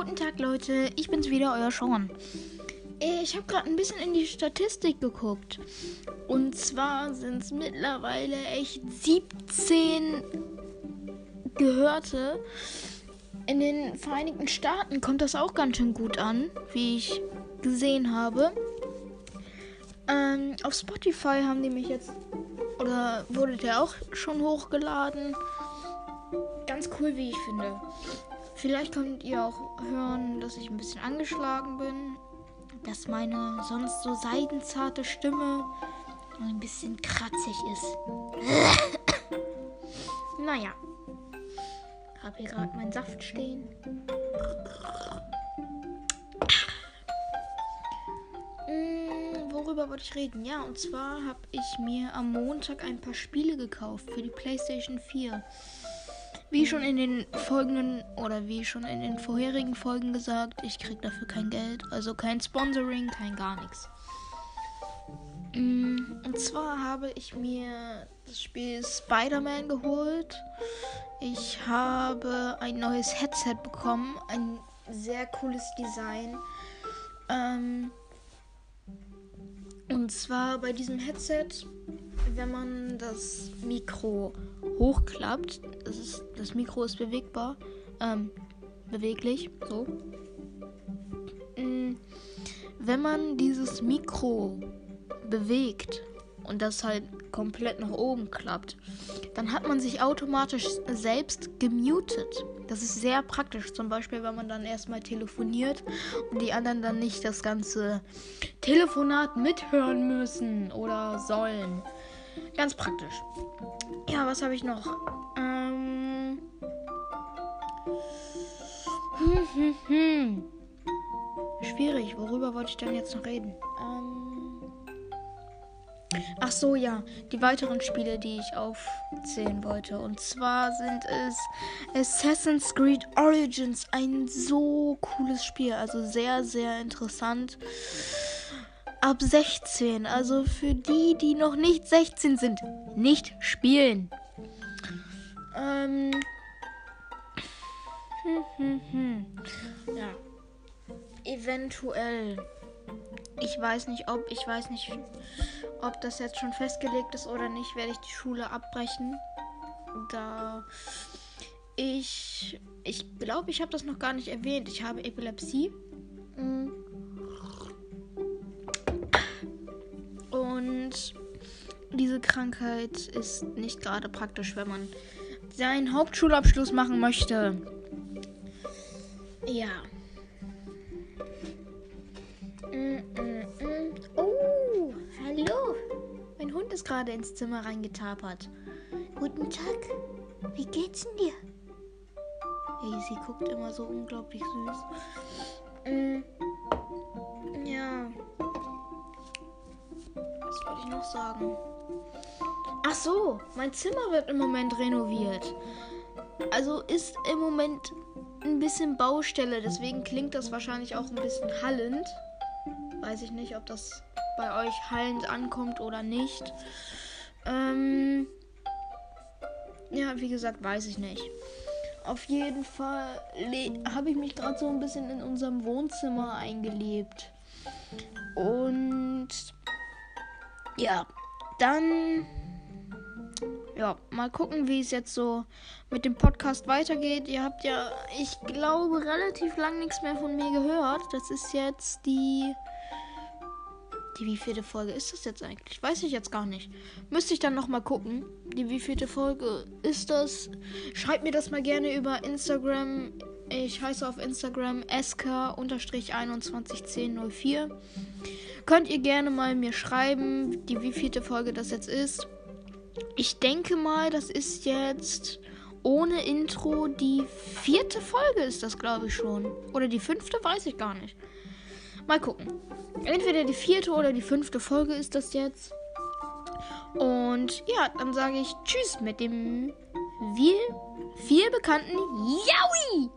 guten Tag Leute, ich bin's wieder, euer Sean. Ich habe gerade ein bisschen in die Statistik geguckt. Und zwar sind es mittlerweile echt 17 Gehörte. In den Vereinigten Staaten kommt das auch ganz schön gut an, wie ich gesehen habe. Ähm, auf Spotify haben die mich jetzt, oder wurde der auch schon hochgeladen. Ganz cool, wie ich finde. Vielleicht könnt ihr auch hören, dass ich ein bisschen angeschlagen bin dass meine sonst so seidenzarte Stimme ein bisschen kratzig ist. naja. Hab hier gerade meinen Saft stehen. Hm, worüber wollte ich reden? Ja, und zwar habe ich mir am Montag ein paar Spiele gekauft für die PlayStation 4. Wie schon in den folgenden oder wie schon in den vorherigen Folgen gesagt, ich krieg dafür kein Geld, also kein Sponsoring, kein gar nichts. Mm, und zwar habe ich mir das Spiel Spider-Man geholt. Ich habe ein neues Headset bekommen, ein sehr cooles Design. Ähm, und zwar bei diesem Headset wenn man das Mikro hochklappt, das, ist, das Mikro ist bewegbar, ähm, beweglich, so. Mm, wenn man dieses Mikro bewegt und das halt komplett nach oben klappt, dann hat man sich automatisch selbst gemutet. Das ist sehr praktisch, zum Beispiel, wenn man dann erstmal telefoniert und die anderen dann nicht das ganze Telefonat mithören müssen oder sollen. Ganz praktisch. Ja, was habe ich noch? Ähm. Hm, hm, hm. Schwierig. Worüber wollte ich denn jetzt noch reden? Ähm. Ach so, ja. Die weiteren Spiele, die ich aufzählen wollte. Und zwar sind es Assassin's Creed Origins. Ein so cooles Spiel. Also sehr, sehr interessant ab 16. Also für die, die noch nicht 16 sind, nicht spielen. Ähm. Hm, hm, hm. Ja. Eventuell. Ich weiß nicht, ob ich weiß nicht, ob das jetzt schon festgelegt ist oder nicht, werde ich die Schule abbrechen. Da ich ich glaube, ich habe das noch gar nicht erwähnt. Ich habe Epilepsie. Und diese Krankheit ist nicht gerade praktisch, wenn man seinen Hauptschulabschluss machen möchte. Ja. Mm, mm, mm. Oh, hallo. Mein Hund ist gerade ins Zimmer reingetapert. Guten Tag. Wie geht's denn dir? Hey, sie guckt immer so unglaublich süß. Sagen? Ach so, mein Zimmer wird im Moment renoviert. Also ist im Moment ein bisschen Baustelle, deswegen klingt das wahrscheinlich auch ein bisschen hallend. Weiß ich nicht, ob das bei euch hallend ankommt oder nicht. Ähm ja, wie gesagt, weiß ich nicht. Auf jeden Fall habe ich mich gerade so ein bisschen in unserem Wohnzimmer eingelebt. Und ja, dann. Ja, mal gucken, wie es jetzt so mit dem Podcast weitergeht. Ihr habt ja, ich glaube, relativ lang nichts mehr von mir gehört. Das ist jetzt die. Die wievielte Folge ist das jetzt eigentlich? Weiß ich jetzt gar nicht. Müsste ich dann nochmal gucken. Die wievielte Folge ist das? Schreibt mir das mal gerne über Instagram. Ich heiße auf Instagram sk-211004. Könnt ihr gerne mal mir schreiben, die wievielte Folge das jetzt ist. Ich denke mal, das ist jetzt ohne Intro die vierte Folge ist das, glaube ich schon. Oder die fünfte, weiß ich gar nicht. Mal gucken. Entweder die vierte oder die fünfte Folge ist das jetzt. Und ja, dann sage ich Tschüss mit dem viel, viel bekannten Yowie.